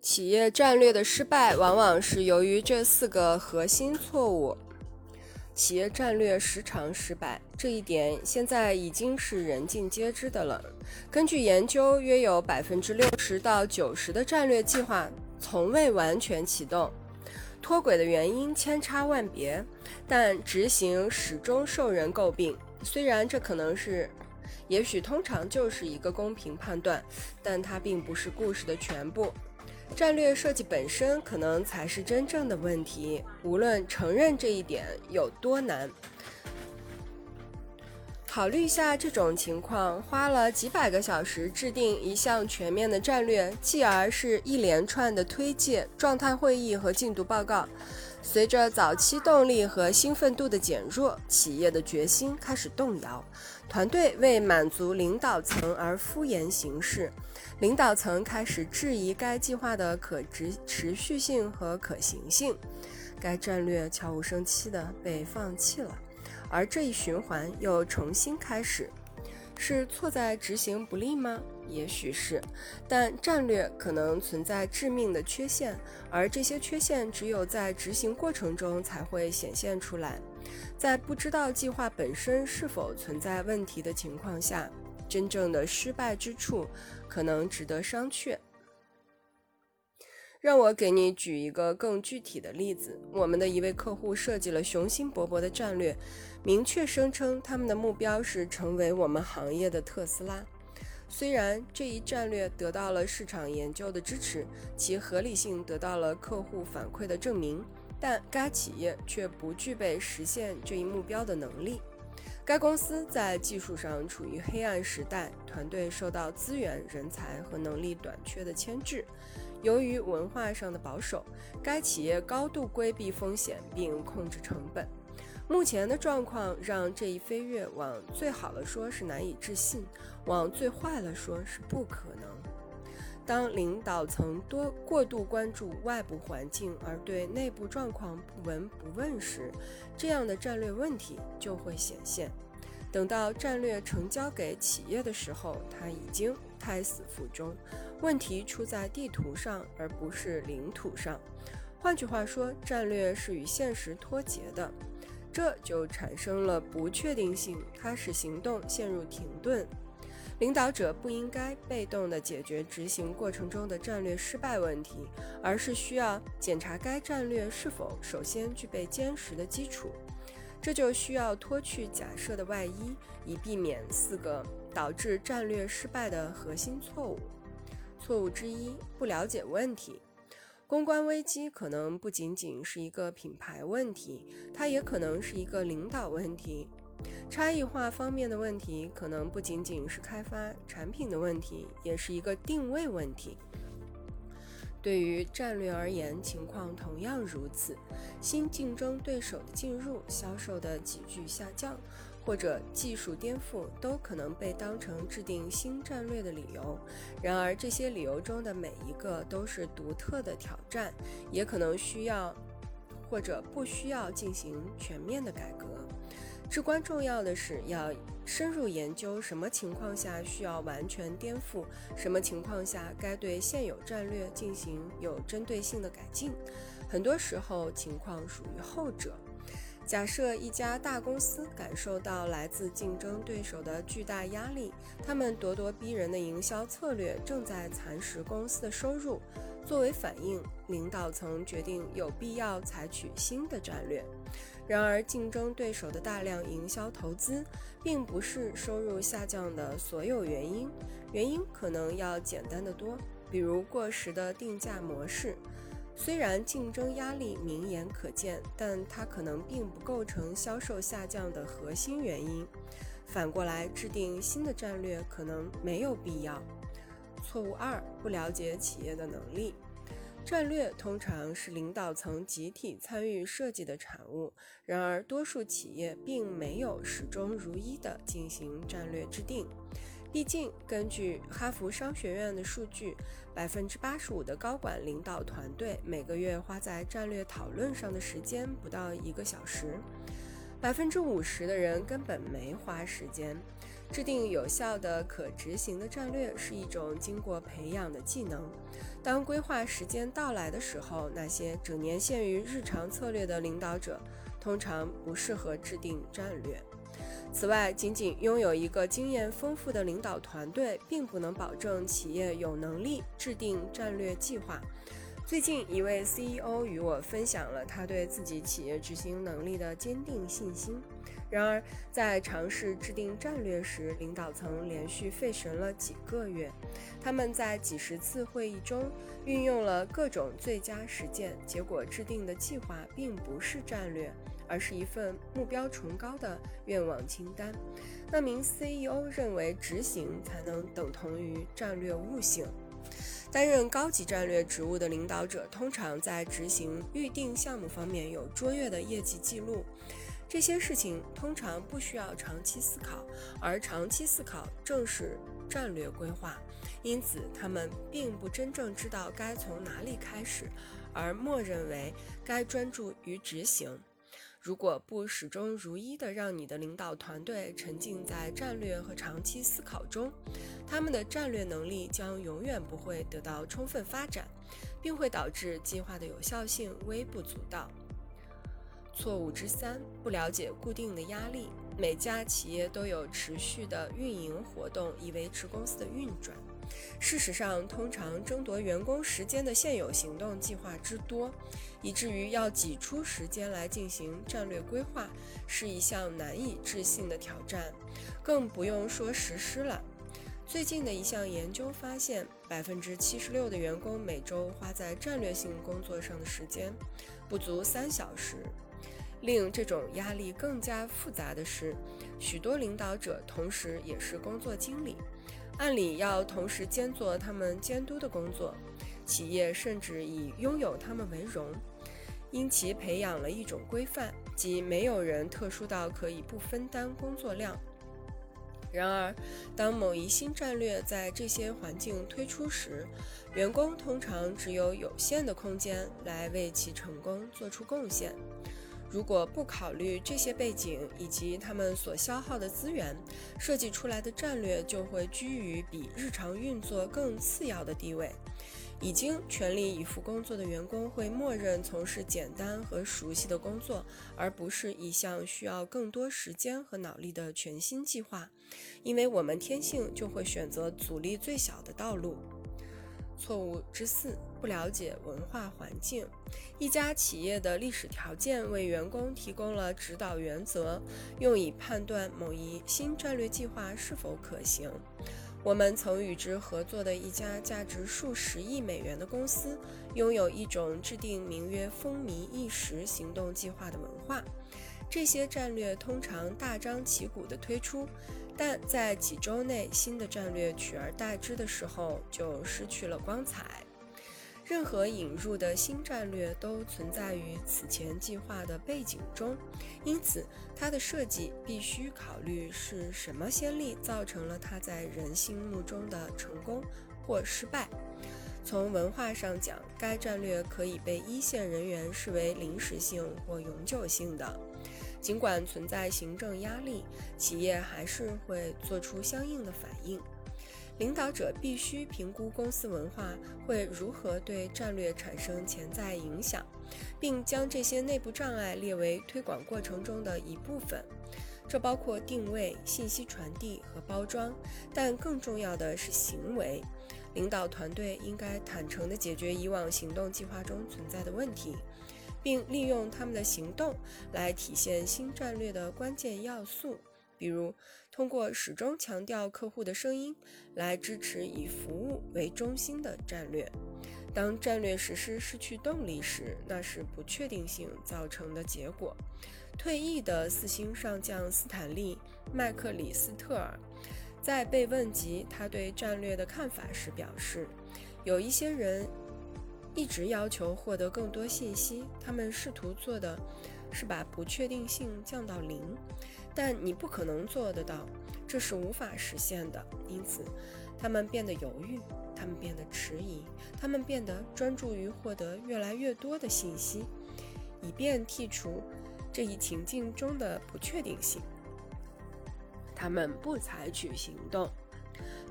企业战略的失败往往是由于这四个核心错误。企业战略时常失败，这一点现在已经是人尽皆知的了。根据研究，约有百分之六十到九十的战略计划从未完全启动，脱轨的原因千差万别，但执行始终受人诟病。虽然这可能是，也许通常就是一个公平判断，但它并不是故事的全部。战略设计本身可能才是真正的问题，无论承认这一点有多难。考虑一下这种情况，花了几百个小时制定一项全面的战略，继而是一连串的推介、状态会议和进度报告。随着早期动力和兴奋度的减弱，企业的决心开始动摇，团队为满足领导层而敷衍行事，领导层开始质疑该计划的可持持续性和可行性，该战略悄无声息地被放弃了，而这一循环又重新开始，是错在执行不力吗？也许是，但战略可能存在致命的缺陷，而这些缺陷只有在执行过程中才会显现出来。在不知道计划本身是否存在问题的情况下，真正的失败之处可能值得商榷。让我给你举一个更具体的例子：我们的一位客户设计了雄心勃勃的战略，明确声称他们的目标是成为我们行业的特斯拉。虽然这一战略得到了市场研究的支持，其合理性得到了客户反馈的证明，但该企业却不具备实现这一目标的能力。该公司在技术上处于黑暗时代，团队受到资源、人才和能力短缺的牵制。由于文化上的保守，该企业高度规避风险并控制成本。目前的状况让这一飞跃往最好的说是难以置信，往最坏了说是不可能。当领导层多过度关注外部环境而对内部状况不闻不问时，这样的战略问题就会显现。等到战略呈交给企业的时候，它已经胎死腹中。问题出在地图上，而不是领土上。换句话说，战略是与现实脱节的。这就产生了不确定性，它使行动陷入停顿。领导者不应该被动地解决执行过程中的战略失败问题，而是需要检查该战略是否首先具备坚实的基础。这就需要脱去假设的外衣，以避免四个导致战略失败的核心错误。错误之一：不了解问题。公关危机可能不仅仅是一个品牌问题，它也可能是一个领导问题。差异化方面的问题可能不仅仅是开发产品的问题，也是一个定位问题。对于战略而言，情况同样如此。新竞争对手的进入，销售的急剧下降。或者技术颠覆都可能被当成制定新战略的理由。然而，这些理由中的每一个都是独特的挑战，也可能需要或者不需要进行全面的改革。至关重要的是要深入研究什么情况下需要完全颠覆，什么情况下该对现有战略进行有针对性的改进。很多时候，情况属于后者。假设一家大公司感受到来自竞争对手的巨大压力，他们咄咄逼人的营销策略正在蚕食公司的收入。作为反应，领导层决定有必要采取新的战略。然而，竞争对手的大量营销投资并不是收入下降的所有原因，原因可能要简单得多，比如过时的定价模式。虽然竞争压力明眼可见，但它可能并不构成销售下降的核心原因。反过来，制定新的战略可能没有必要。错误二：不了解企业的能力。战略通常是领导层集体参与设计的产物，然而多数企业并没有始终如一地进行战略制定。毕竟，根据哈佛商学院的数据，百分之八十五的高管领导团队每个月花在战略讨论上的时间不到一个小时，百分之五十的人根本没花时间。制定有效的、可执行的战略是一种经过培养的技能。当规划时间到来的时候，那些整年限于日常策略的领导者，通常不适合制定战略。此外，仅仅拥有一个经验丰富的领导团队，并不能保证企业有能力制定战略计划。最近，一位 CEO 与我分享了他对自己企业执行能力的坚定信心。然而，在尝试制定战略时，领导层连续费神了几个月。他们在几十次会议中运用了各种最佳实践，结果制定的计划并不是战略，而是一份目标崇高的愿望清单。那名 CEO 认为，执行才能等同于战略悟性。担任高级战略职务的领导者，通常在执行预定项目方面有卓越的业绩记录。这些事情通常不需要长期思考，而长期思考正是战略规划。因此，他们并不真正知道该从哪里开始，而默认为该专注于执行。如果不始终如一的让你的领导团队沉浸在战略和长期思考中，他们的战略能力将永远不会得到充分发展，并会导致计划的有效性微不足道。错误之三：不了解固定的压力。每家企业都有持续的运营活动以维持公司的运转。事实上，通常争夺员工时间的现有行动计划之多，以至于要挤出时间来进行战略规划是一项难以置信的挑战，更不用说实施了。最近的一项研究发现，百分之七十六的员工每周花在战略性工作上的时间不足三小时。令这种压力更加复杂的是，许多领导者同时也是工作经理，按理要同时兼做他们监督的工作，企业甚至以拥有他们为荣，因其培养了一种规范，即没有人特殊到可以不分担工作量。然而，当某一新战略在这些环境推出时，员工通常只有有限的空间来为其成功做出贡献。如果不考虑这些背景以及他们所消耗的资源，设计出来的战略就会居于比日常运作更次要的地位。已经全力以赴工作的员工会默认从事简单和熟悉的工作，而不是一项需要更多时间和脑力的全新计划，因为我们天性就会选择阻力最小的道路。错误之四：不了解文化环境。一家企业的历史条件为员工提供了指导原则，用以判断某一新战略计划是否可行。我们曾与之合作的一家价值数十亿美元的公司，拥有一种制定名曰“风靡一时”行动计划的文化。这些战略通常大张旗鼓地推出。但在几周内，新的战略取而代之的时候，就失去了光彩。任何引入的新战略都存在于此前计划的背景中，因此它的设计必须考虑是什么先例造成了它在人心目中的成功或失败。从文化上讲，该战略可以被一线人员视为临时性或永久性的。尽管存在行政压力，企业还是会做出相应的反应。领导者必须评估公司文化会如何对战略产生潜在影响，并将这些内部障碍列为推广过程中的一部分。这包括定位、信息传递和包装，但更重要的是行为。领导团队应该坦诚地解决以往行动计划中存在的问题。并利用他们的行动来体现新战略的关键要素，比如通过始终强调客户的声音来支持以服务为中心的战略。当战略实施失去动力时，那是不确定性造成的结果。退役的四星上将斯坦利·麦克里斯特尔在被问及他对战略的看法时表示：“有一些人。”一直要求获得更多信息，他们试图做的是把不确定性降到零，但你不可能做得到，这是无法实现的。因此，他们变得犹豫，他们变得迟疑，他们变得专注于获得越来越多的信息，以便剔除这一情境中的不确定性。他们不采取行动。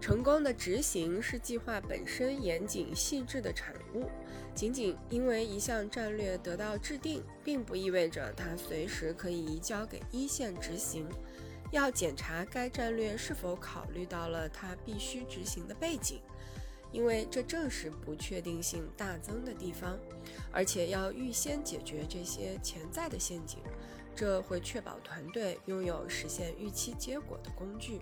成功的执行是计划本身严谨细致的产物。仅仅因为一项战略得到制定，并不意味着它随时可以移交给一线执行。要检查该战略是否考虑到了它必须执行的背景，因为这正是不确定性大增的地方。而且要预先解决这些潜在的陷阱，这会确保团队拥有实现预期结果的工具。